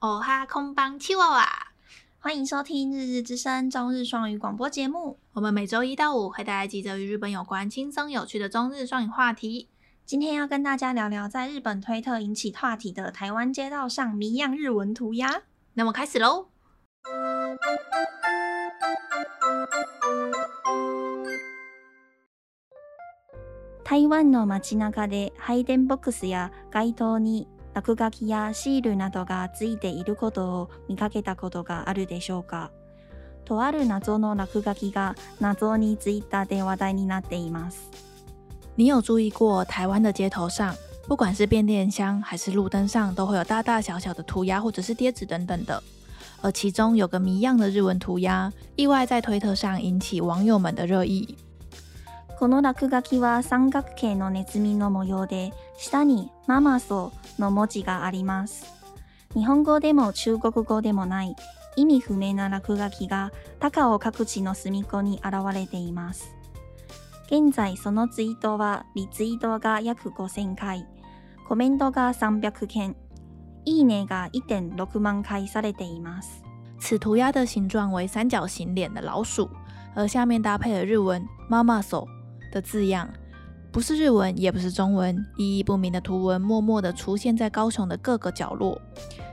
哦哈空邦七娃娃，欢迎收听《日日之声》中日双语广播节目。我们每周一到五会带来几则与日本有关、轻松有趣的中日双语话题。今天要跟大家聊聊在日本推特引起话题的台湾街道上谜样日文涂鸦。那么开始喽！台湾の街中で配电ボックスや街灯に 落书きやシールなどがついていることを见かけたことがあるでしょうか？とある谜の落书きが谜にツイッターで话题になっています。你有注意过台湾的街头上，不管是变电箱还是路灯上，都会有大大小小的涂鸦或者是贴纸等等的。而其中有个谜样的日文涂鸦，意外在推特上引起网友们的热议。この落书きは三角形のネズミの模様で、下にママソの文字があります。日本语でも中国语でもない意味不明な落书きが高尾各地の隅っこに现れています。现在そのツイートはリツイートが约5000回、コメントが300件、いいねが1.6万回されています。此涂鸦的形状为三角形脸的老鼠，而下面搭配了日文ママソ的字样，不是日文，也不是中文，意义不明的图文默默地出现在高雄的各个角落。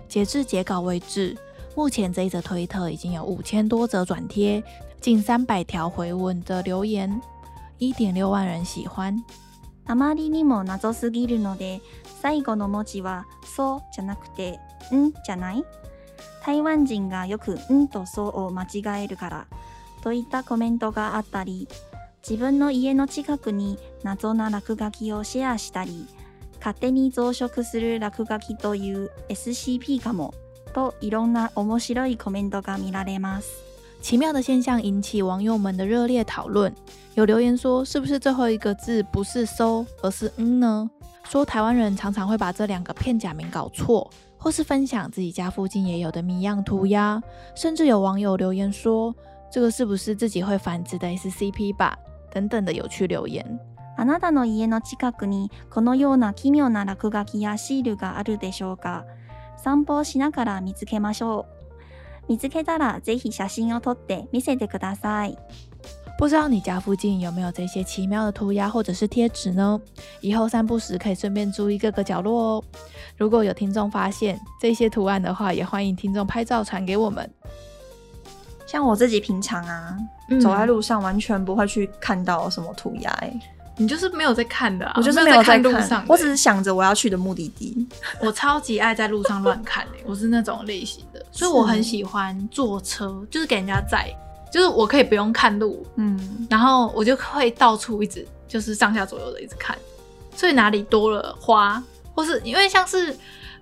截至截稿为止，目前这一则推特已经有五千多则转贴，近三百条回文的留言，一点六万人喜欢。あまりにも谜すぎるので、最后の文字はそうじゃなくてんじゃない？台湾人がよくんとそうを间违えるからといったコメントがあったり。 自分の家の近くに谜な落书きをシェアしたり、胜手に増殖する落书きという SCP かもといろんな面白いコメントが见られます。奇妙的现象引起网友们的热烈讨论。有留言说，是不是最后一个字不是搜，而是嗯呢？说台湾人常常会把这两个片假名搞错，或是分享自己家附近也有的谜样涂鸦。甚至有网友留言说，这个是不是自己会繁殖的 SCP 吧？ 等等的有趣留言。あなたの家の近くにこのような奇妙な落书きやシールがあるでしょうか？散歩しながら见つけましょう。见つけたらぜひ写真を撮って见せてください。不知道你家附近有没有这些奇妙的涂鸦或者是贴纸呢？以后散步时可以顺便注意各个角落哦。如果有听众发现这些图案的话，也欢迎听众拍照传给我们。 像我自己平常啊，嗯、走在路上完全不会去看到什么涂鸦，哎，你就是没有在看的啊，我就是没有在看路上，我只是想着我要去的目的地。我超级爱在路上乱看诶，我是那种类型的，所以我很喜欢坐车，就是给人家载，就是我可以不用看路，嗯，然后我就会到处一直就是上下左右的一直看，所以哪里多了花，或是因为像是。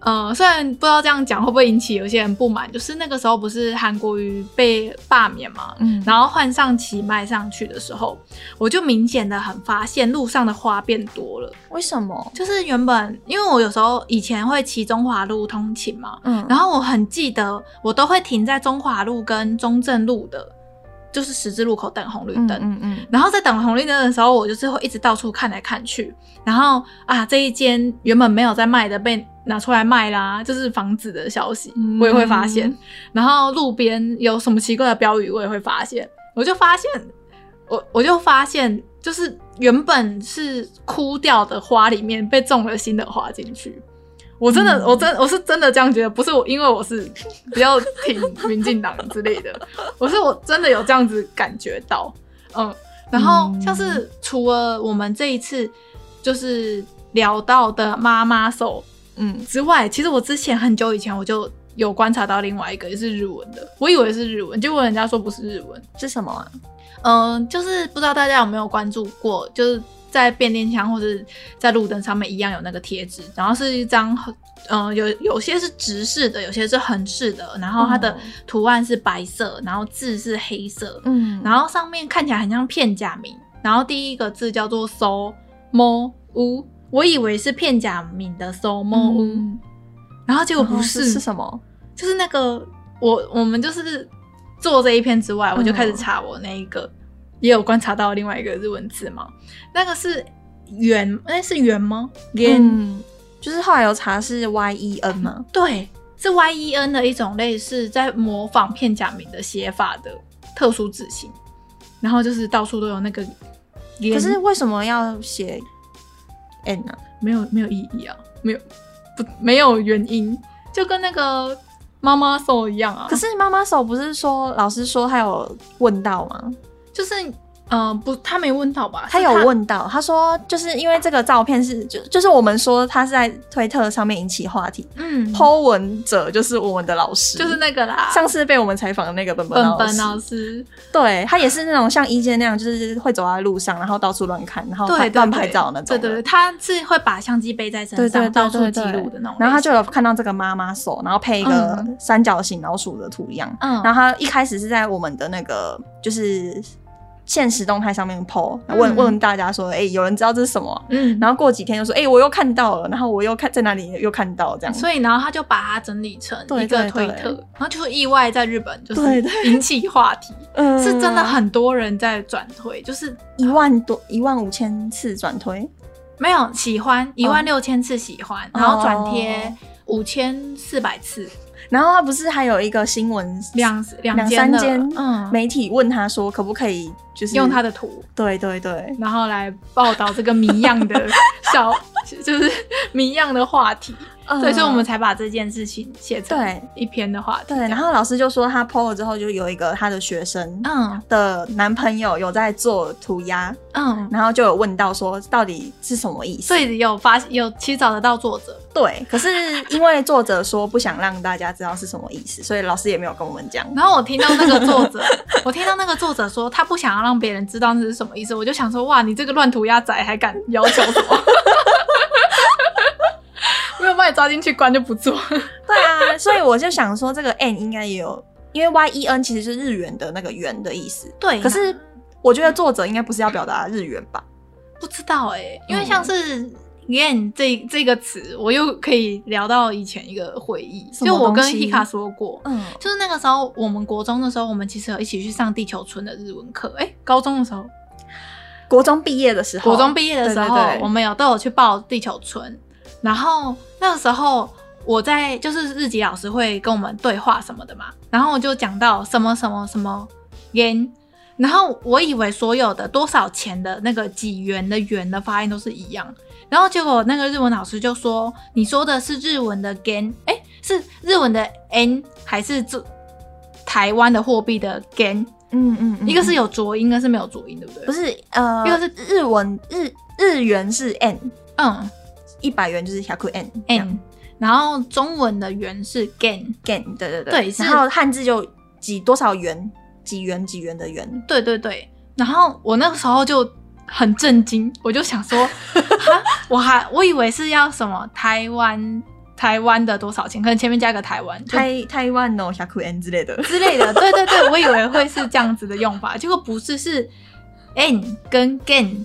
呃，虽然不知道这样讲会不会引起有些人不满，就是那个时候不是韩国瑜被罢免嘛，嗯，然后换上旗迈上去的时候，我就明显的很发现路上的花变多了。为什么？就是原本因为我有时候以前会骑中华路通勤嘛，嗯，然后我很记得我都会停在中华路跟中正路的。就是十字路口等红绿灯，嗯，嗯嗯，然后在等红绿灯的时候，我就是会一直到处看来看去，然后啊，这一间原本没有在卖的被拿出来卖啦，就是房子的消息，我也会发现。嗯、然后路边有什么奇怪的标语，我也会发现。我就发现，我我就发现，就是原本是枯掉的花里面被种了新的花进去。我真的，嗯、我真我是真的这样觉得，不是我，因为我是比较挺民进党之类的，我是我真的有这样子感觉到，嗯，然后像是除了我们这一次就是聊到的妈妈手，嗯之外，其实我之前很久以前我就有观察到另外一个也是日文的，我以为是日文，结果人家说不是日文，是什么啊？嗯，就是不知道大家有没有关注过，就是。在变电箱或者在路灯上面一样有那个贴纸，然后是一张，嗯、呃，有有些是直式的，有些是横式的，然后它的图案是白色，然后字是黑色，嗯，然后上面看起来很像片假名，然后第一个字叫做 “so mo u”，我以为是片假名的 “so mo、嗯、然后结果不是，是什么？就是那个我我们就是做这一篇之外，我就开始查我那一个。嗯也有观察到另外一个日文字嘛？那个是圆，哎、欸，是圆吗？圆、嗯，就是后来有查是 Y E N 吗？对，是 Y E N 的一种类似在模仿片假名的写法的特殊字形，然后就是到处都有那个。可是为什么要写 N 呢、啊？没有没有意义啊，没有不没有原因，就跟那个妈妈手一样啊。可是妈妈手不是说老师说他有问到吗？就是。嗯、呃，不，他没问到吧？他有问到，他说就是因为这个照片是就就是我们说他是在推特上面引起话题，嗯，po 文者就是我们的老师，就是那个啦，上次被我们采访的那个本本老师，本本老师，对，他也是那种像一健那样，就是会走在路上，然后到处乱看，然后乱拍照那种，对对对，他是会把相机背在身上，对对对对对，到处记录的那种，然后他就有看到这个妈妈手，然后配一个三角形老鼠的图样，嗯，然后他一开始是在我们的那个就是。限时动态上面 po 问问大家说，哎、欸，有人知道这是什么？嗯，然后过几天又说，哎、欸，我又看到了，然后我又看在哪里又看到这样，所以然后他就把它整理成一个推特，然后就意外在日本就是引起话题，嗯，是真的很多人在转推，就是一万多一万五千次转推，没有喜欢一万六千次喜欢，哦、然后转贴五千四百次。然后他不是还有一个新闻，两两三间媒体问他说，可不可以就是用他的图，对对对，然后来报道这个谜样的小，就是谜样的话题。对，所以我们才把这件事情写成一篇的话题。对，然后老师就说他 PO 了之后，就有一个他的学生，嗯，的男朋友有在做涂鸦，嗯，然后就有问到说到底是什么意思？所以有发有其实找得到作者，对，可是因为作者说不想让大家知道是什么意思，所以老师也没有跟我们讲。然后我听到那个作者，我听到那个作者说他不想要让别人知道那是什么意思，我就想说哇，你这个乱涂鸦仔还敢要求什么？没有把你抓进去关就不做。对啊，所以我就想说，这个 N 应该也有，因为 Y E N 其实是日元的那个元的意思。对，可是我觉得作者应该不是要表达日元吧？不知道哎、欸，因为像是 Yen 这这个词，我又可以聊到以前一个回忆，就我跟 Hika 说过，嗯，就是那个时候我们国中的时候，我们其实有一起去上地球村的日文课。哎、欸，高中的时候，国中毕业的时候，国中毕业的时候，对对对，我们有都有去报地球村。然后那个时候我在就是日籍老师会跟我们对话什么的嘛，然后我就讲到什么什么什么元，然后我以为所有的多少钱的那个几元的元的发音都是一样，然后结果那个日文老师就说，你说的是日文的元，哎，是日文的 n 还是这台湾的货币的元？嗯嗯，嗯，一个是有浊音，一个是没有浊音，对不对？不是，呃，一个是日文日日元是 n，嗯。一百元就是100 n n，然后中文的元是 gain gain，对对对，对，然后汉字就几多少元，几元几元的元，对对对。然后我那个时候就很震惊，我就想说，哈，我还我以为是要什么台湾台湾的多少钱，可能前面加个台湾，台台湾哦100 n 之类的。之类的，对对对，我以为会是这样子的用法，结果不是，是 n 跟 gen。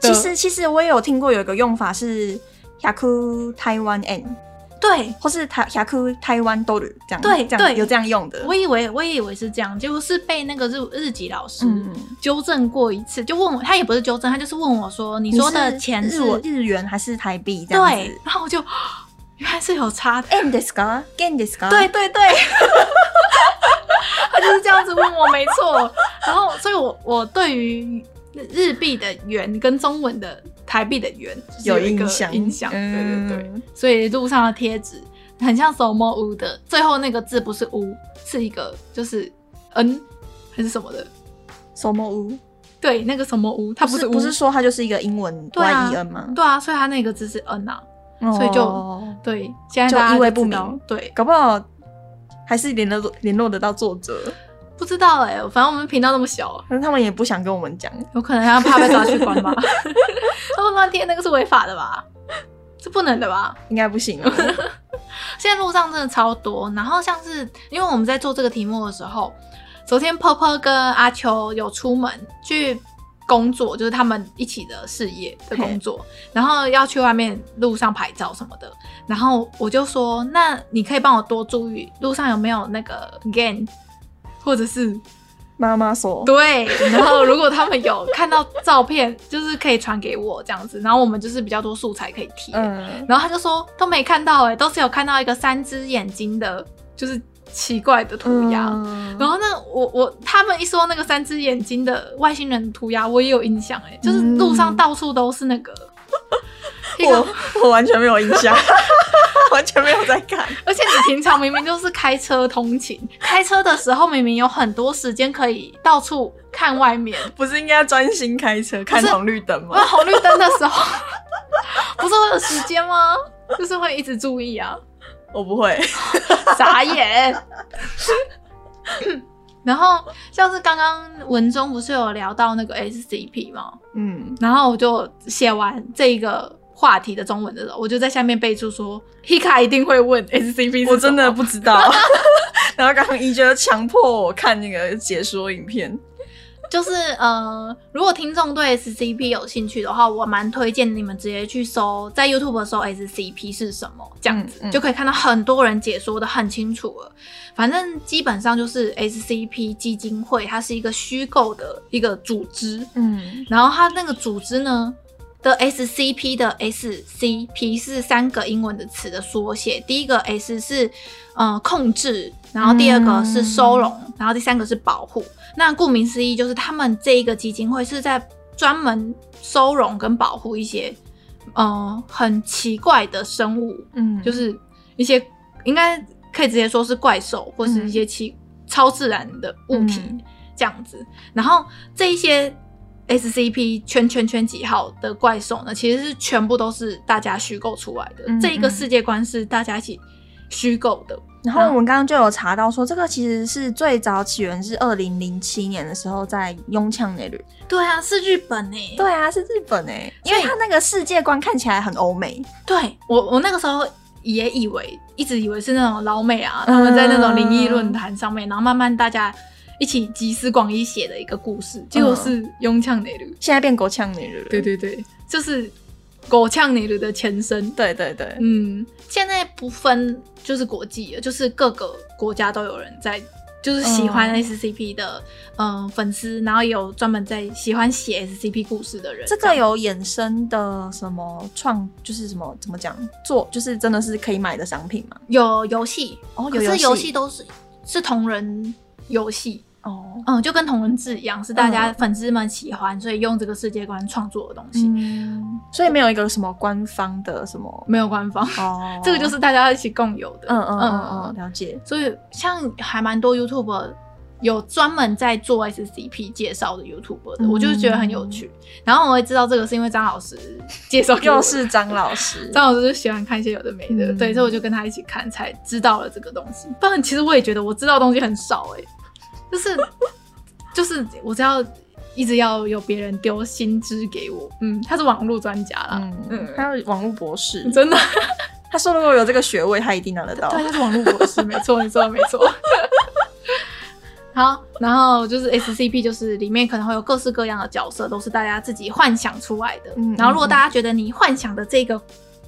其实其实我也有听过有一个用法是100台湾円，对，或是台100台湾ドル这样，对这样对，有这样用的。我以为我也以为是这样，结果是被那个日日籍老师纠正过一次，嗯、就问我，他也不是纠正，他就是问我说，你说的钱是日日元还是台币？这样子，对，然后我就原来是有差的。円ですか？元ですか？对对对，他就是这样子问我，没错。然后，所以我我对于。 日币的元跟中文的台币的元有一个影响，对对对，所以路上的贴纸很像什么屋的，最后那个字不是屋，是一个就是 n 还是什么的？什么屋？对，那个什么屋，它不是不是说它就是一个英文 y e n 吗？对啊，所以它那个字是 n 啊，所以就对，现在就意味不明，对，搞不好还是联络联络得到作者。不知道哎、欸，反正我们频道那么小，但是他们也不想跟我们讲，有可能他怕被抓去关吧？他们乱贴那个是违法的吧？是不能的吧？应该不行了。现在路上真的超多，然后像是因为我们在做这个题目的时候，昨天婆婆跟阿秋有出门去工作，就是他们一起的事业的工作，然后要去外面路上拍照什么的，然后我就说，那你可以帮我多注意路上有没有那个 gain。或者是妈妈说，对。然后如果他们有看到照片，就是可以传给我这样子，然后我们就是比较多素材可以贴。嗯。然后他就说都没看到哎，都是有看到一个三只眼睛的，就是奇怪的涂鸦。嗯。然后那我我他们一说那个三只眼睛的外星人涂鸦，我也有印象哎，就是路上到处都是那个。我我完全没有印象，完全没有在看。而且你平常明明就是开车通勤，开车的时候明明有很多时间可以到处看外面，不是应该专心开车看红绿灯吗？那红绿灯的时候，不是会有时间吗？就是会一直注意啊。我不会，傻眼。然后像是刚刚文中不是有聊到那个 SCP 吗？嗯，然后我就写完这个话题的中文的时候，我就在下面备注说，Hika 一定会问 SCP，我真的不知道。然后刚刚一觉得强迫我看那个解说影片。就是呃，如果听众对 SCP 有兴趣的话，我蛮推荐你们直接去搜，在 YouTube 搜 SCP 是什么，这样子、嗯嗯、就可以看到很多人解说的很清楚了。反正基本上就是 SCP 基金会，它是一个虚构的一个组织，嗯，然后它那个组织呢的 SCP 的 SCP 是三个英文的词的缩写，第一个 S 是呃控制，然后第二个是收容，嗯、然后第三个是保护。那顾名思义，就是他们这一个基金会是在专门收容跟保护一些，呃，很奇怪的生物，嗯，就是一些应该可以直接说是怪兽或是一些奇、嗯、超自然的物体这样子。然后这一些 SCP 圈圈圈几号的怪兽呢，其实是全部都是大家虚构出来的，嗯嗯，这一个世界观是大家一起虚构的。然后我们刚刚就有查到说，这个其实是最早起源是二零零七年的时候在雍枪那里。对啊，是日本哎。对啊，是日本哎，因为他那个世界观看起来很欧美。对我，我那个时候也以为，一直以为是那种老美啊，他们在那种灵异论坛上面，嗯、然后慢慢大家一起集思广益写的一个故事，结果是永枪那里，现在变国枪那里了。对对对，就是。狗呛你的前身，对对对，嗯，现在不分就是国际了，就是各个国家都有人在，就是喜欢 SCP 的，嗯、呃，粉丝，然后也有专门在喜欢写 SCP 故事的人。这个有衍生的什么创，就是什么怎么讲做，就是真的是可以买的商品吗？有游戏哦，有游戏都是是同人游戏。哦，嗯，就跟同人志一样，是大家粉丝们喜欢，嗯、所以用这个世界观创作的东西。嗯，所以没有一个什么官方的什么，没有官方哦，这个就是大家一起共有的。嗯嗯嗯嗯，了解。所以像还蛮多 YouTuber 有专门在做 SCP 介绍的 YouTuber 的，嗯、我就觉得很有趣。然后我会知道这个是因为张老师介绍，又是张老师，张老师就喜欢看一些有的没的，嗯、对，所以我就跟他一起看，才知道了这个东西。不然其实我也觉得我知道的东西很少哎、欸。就是就是，我只要一直要有别人丢新知给我，嗯，他是网络专家啦，嗯，嗯，他是网络博士，真的，他说如果有这个学位，他一定拿得到，对，他是网络博士，没错，没错，没错。好，然后就是 SCP，就是里面可能会有各式各样的角色，都是大家自己幻想出来的。嗯，然后如果大家觉得你幻想的这个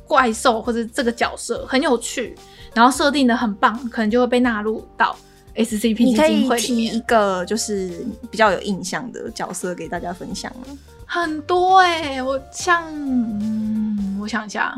怪兽或者这个角色很有趣，然后设定的很棒，可能就会被纳入到。SCP 基金会里面，你可以提一个就是比较有印象的角色给大家分享吗？很多哎、欸，我像，嗯，我想一下，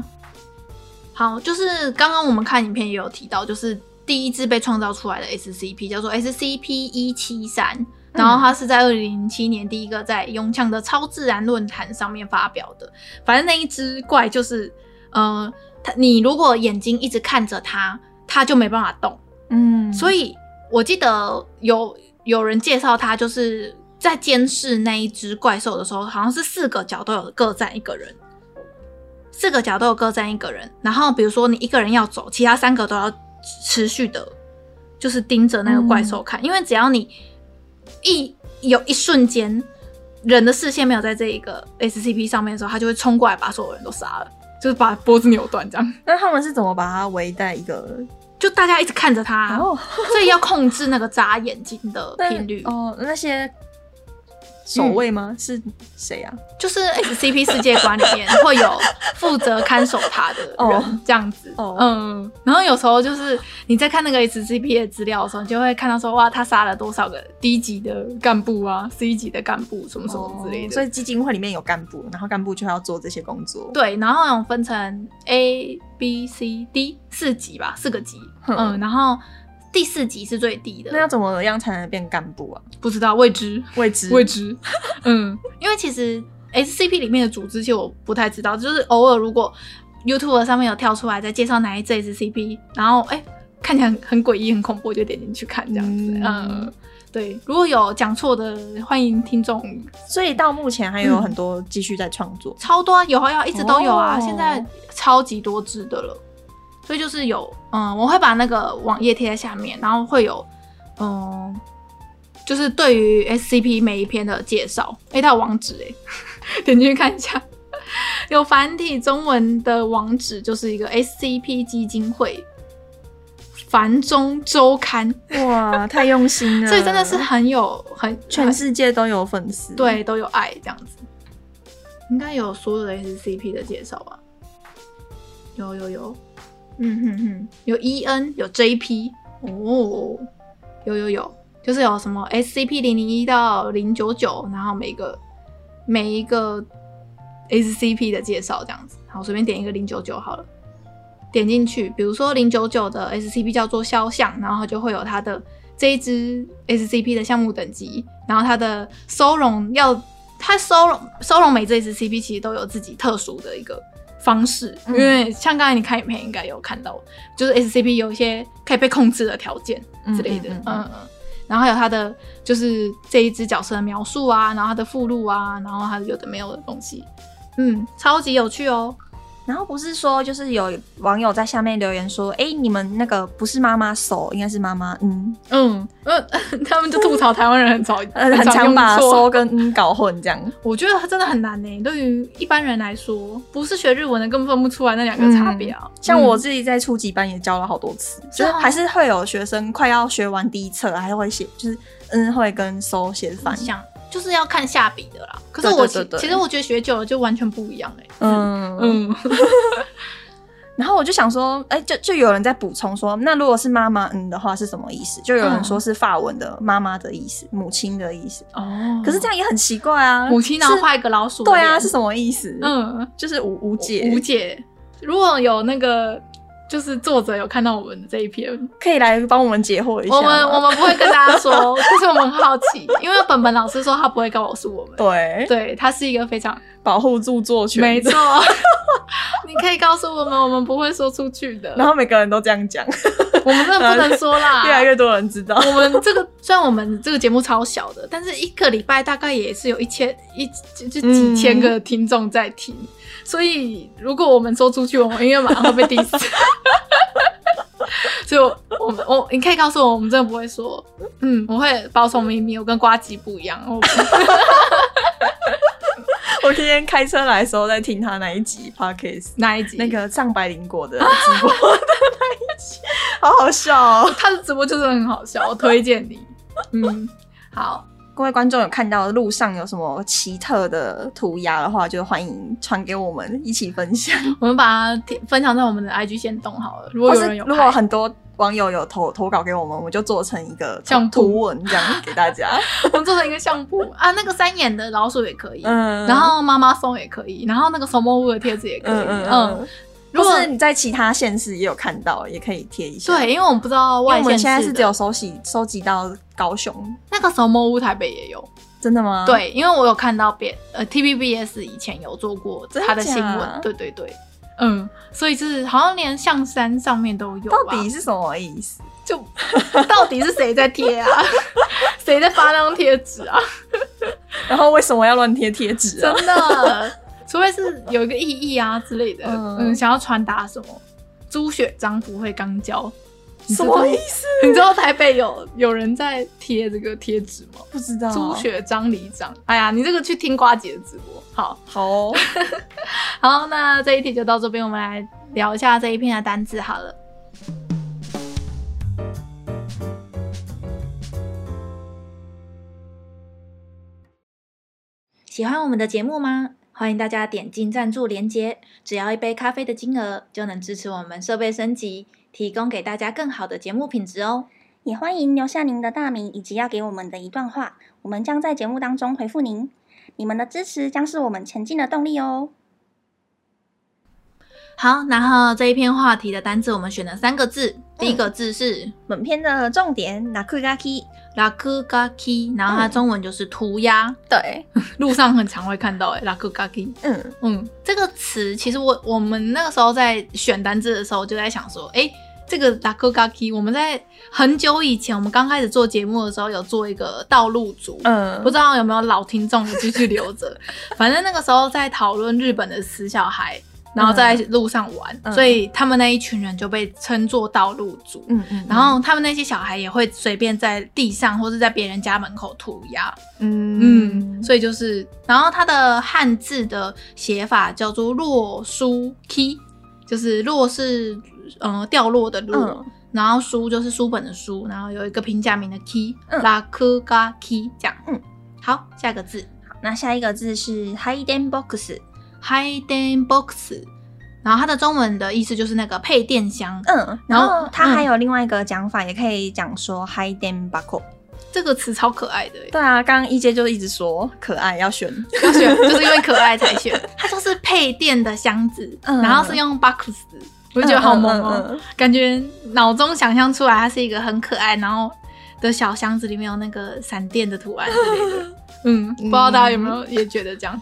好，就是刚刚我们看影片也有提到，就是第一只被创造出来的 SCP 叫做 SCP 一七三，然后它是在二零零七年第一个在永强的超自然论坛上面发表的。反正那一只怪就是，呃，它你如果眼睛一直看着它，它就没办法动，嗯，所以。我记得有有人介绍他，就是在监视那一只怪兽的时候，好像是四个角都有各站一个人，四个角都有各站一个人。然后比如说你一个人要走，其他三个都要持续的，就是盯着那个怪兽看，嗯、因为只要你一有一瞬间人的视线没有在这一个 SCP 上面的时候，他就会冲过来把所有人都杀了，就是把脖子扭断这样。那他们是怎么把它围在一个？就大家一直看着他，啊，oh. 所以要控制那个眨眼睛的 频率。哦，那些守卫吗？嗯、是谁啊？就是 SCP 世界观里面会有负责看守他的人，哦、这样子。哦、嗯，然后有时候就是你在看那个 SCP 的资料的时候，你就会看到说，哇，他杀了多少个低级的干部啊，C 级的干部，什么什么之类的。哦、所以基金会里面有干部，然后干部就要做这些工作。对，然后有分成 A、B、C、D 四级吧，四个级。嗯，嗯，然后。第四级是最低的，那要怎么样才能变干部啊？不知道，未知，未知，未知。嗯，因为其实 SCP 里面的组织其实我不太知道，就是偶尔如果 YouTube 上面有跳出来在介绍哪一只 SCP，然后哎、欸、看起来很诡异、很恐怖，我就点进去看这样子。嗯，嗯，对，如果有讲错的，欢迎听众。所以到目前还有很多继续在创作、嗯，超多啊，有啊，有，一直都有啊，哦、现在超级多只的了。所以就是有，嗯，我会把那个网页贴在下面，然后会有，嗯，就是对于 SCP 每一篇的介绍。哎、欸，它有网址哎，点进去看一下，有繁体中文的网址，就是一个 SCP 基金会繁中周刊。哇，太用心 了！所以真的是很有很全世界都有粉丝，对，都有爱这样子。应该有所有的 SCP 的介绍吧？有有有。嗯哼哼，有 E N 有 J P 哦，有有有，就是有什么 S C P 零零一到零九九，然后每个每一个 S C P 的介绍这样子，好，随便点一个零九九好了，点进去，比如说零九九的 S C P 叫做肖像，然后就会有它的这一支 S C P 的项目等级，然后它的收容要它收容收容每只 S C P 其实都有自己特殊的一个。方式，因为像刚才你看影片应该有看到，就是 SCP 有一些可以被控制的条件之类的，嗯嗯，嗯，然后还有它的就是这一只角色的描述啊，然后它的附录啊，然后它有的没有的东西，嗯，超级有趣哦。然后不是说，就是有网友在下面留言说，哎、欸，你们那个不是妈妈手，应该是妈妈嗯嗯嗯，他们就吐槽台湾人很吵，很常把搜跟嗯搞混这样。我觉得它真的很难呢，对于一般人来说，不是学日文的根本分不出来那两个差别啊、嗯。像我自己在初级班也教了好多次，嗯、就是还是会有学生快要学完第一册，还是会写，就是嗯会跟搜写反向。就是要看下笔的啦，可是我其其实我觉得学久了就完全不一样哎、欸。嗯嗯。然后我就想说，哎、欸，就就有人在补充说，那如果是妈妈嗯的话是什么意思？就有人说是法文的妈妈的意思，母亲的意思。哦。可是这样也很奇怪啊，母亲然后画一个老鼠。对啊，是什么意思？嗯，就是无无解。无解。如果有那个。就是作者有看到我们的这一篇，可以来帮我们解惑一下。我们我们不会跟大家说，就是我们很好奇，因为本本老师说他不会告诉我们。对，对他是一个非常保护著作权。没错，你可以告诉我们，我们不会说出去的。然后每个人都这样讲，我们真的不能说啦。越来越多人知道，我们这个虽然我们这个节目超小的，但是一个礼拜大概也是有一千一就就几千个听众在听。嗯所以，如果我们说出去，我们应该马上会被 diss。所以我，我们我你可以告诉我，我们真的不会说，嗯，我会保守秘密，我跟瓜吉不一样。我，我今天开车来的时候在听他那一集 podcast，那一集？那个上白灵果的直播的那一集，好好笑哦！他的直播就是很好笑，我推荐你。嗯，好。各位观众有看到路上有什么奇特的涂鸦的话，就欢迎传给我们一起分享。我们把它分享在我们的 IG 先动好了。如果有人有，如果很多网友有投投稿给我们，我们就做成一个像图文这样给大家。我们做成一个相簿啊，那个三眼的老鼠也可以，嗯，然后妈妈松也可以，然后那个什么屋的贴纸也可以，嗯。嗯嗯如果是你在其他县市也有看到，也可以贴一下。对，因为我们不知道外县市，我们现在是只有收集收集到高雄。那个什么，屋台北也有，真的吗？对，因为我有看到别呃 TVBS 以前有做过他的新闻，对对对，嗯，所以就是好像连象山上面都有。到底是什么意思？就 到底是谁在贴啊？谁在发那张贴纸啊？然后为什么要乱贴贴纸啊？真的。除非是有一个意义啊之类的，嗯，嗯，想要传达什么？朱雪章不会刚交，什么意思？你知道台北有有人在贴这个贴纸吗？不知道。朱雪张里长，哎呀，你这个去听瓜姐的直播，好，好，哦，好，那这一题就到这边，我们来聊一下这一篇的单字好了。喜欢我们的节目吗？欢迎大家点进赞助连结，只要一杯咖啡的金额，就能支持我们设备升级，提供给大家更好的节目品质哦。也欢迎留下您的大名以及要给我们的一段话，我们将在节目当中回复您。你们的支持将是我们前进的动力哦。好，然后这一篇话题的单字，我们选了三个字。第一个字是、嗯、本篇的重点，ラクガキ，ラクガキ，然后它中文就是涂鸦、嗯。对，路上很常会看到诶，ラクガキ。嗯嗯，这个词其实我我们那个时候在选单字的时候，就在想说，哎，这个ラクガキ，我们在很久以前，我们刚开始做节目的时候，有做一个道路组。嗯，不知道有没有老听众继续留着。反正那个时候在讨论日本的死小孩。 然后在路上玩，嗯、所以他们那一群人就被称作道路族。嗯嗯，然后他们那些小孩也会随便在地上或是在别人家门口涂鸦。嗯嗯，所以就是，然后它的汉字的写法叫做落书 key，就是落是呃掉落的落，嗯、然后书就是书本的书，然后有一个平假名的 key，拉科嘎 key 这样。嗯，好，下一个字，好，那下一个字是 hiden box。Hiden box，然后它的中文的意思就是那个配电箱。嗯，然后它还有另外一个讲法，嗯、也可以讲说 hidden buckle 这个词超可爱的。对啊，刚刚 EJ 就一直说可爱要选，要选，就是因为可爱才选。它就是配电的箱子，嗯、然后是用 box，我就觉得好萌哦，嗯嗯嗯、感觉脑中想象出来它是一个很可爱，然后的小箱子里面有那个闪电的图案之类的。嗯，不知道大家有没有也觉得这样。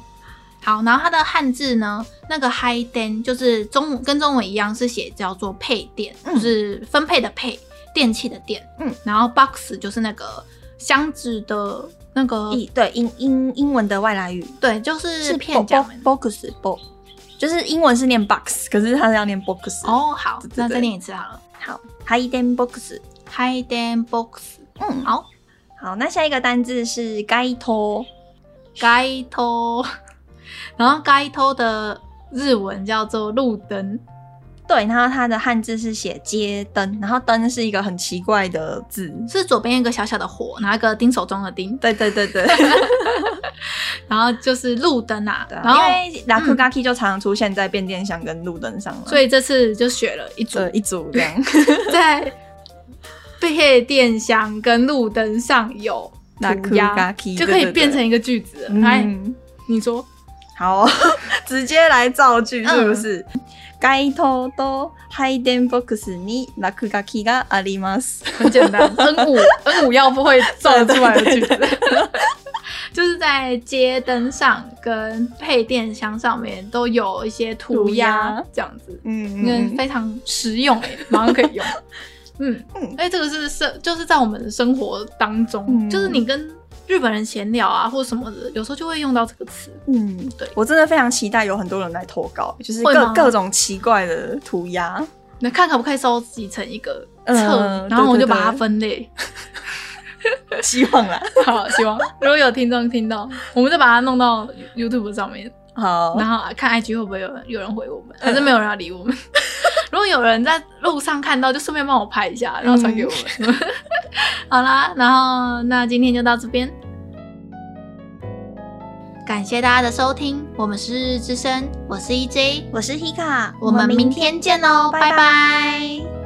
好，然后它的汉字呢，那个 hiden 就是中文跟中文一样，是写叫做配电，嗯、就是分配的配，电器的电。嗯，然后 box 就是那个箱子的那个，对，英英英文的外来语，对，就是是片假名。box box，就是英文是念 box，可是它是要念 box。哦，好，对对对，那再念一次好了。好，hiden box，hiden box。嗯，好，好，那下一个单字是街头，街头。然后街头的日文叫做路灯，对，然后它的汉字是写街灯，然后灯是一个很奇怪的字，是左边一个小小的火，拿一个钉手中的钉，对对对对，然后就是路灯啊，然后因为ラクガキ就常常出现在变电箱跟路灯上了，所以这次就选了一组一组这样，在变电箱跟路灯上有ラクガキ就可以变成一个句子，来，你说。 好，直接来造句是不是？街头と配电ボックスに落书きがあります。很简单，N 五 N 五要不会造出来的句子，就是在街灯上跟配电箱上面都有一些涂鸦，这样子，嗯，嗯，非常实用诶，马上可以用。嗯嗯，哎，这个是生，就是在我们的生活当中，嗯、就是你跟。 日本人闲聊啊，或什么的，有时候就会用到这个词。嗯，对，我真的非常期待有很多人来投稿，就是各吗？各种奇怪的涂鸦，那看可不可以收集成一个册，嗯、然后我就把它分类。希望啦，好，希望。如果有听众听到，我们就把它弄到 YouTube 上面，好，然后看 IG 会不会有人有人回我们，反正没有人要理我们？嗯、如果有人在路上看到，就顺便帮我拍一下，然后传给我们。嗯 好啦，然后那今天就到这边，感谢大家的收听，我们是日日之声，我是 EJ，我是 Hika，我们明天见喽，拜拜。拜拜。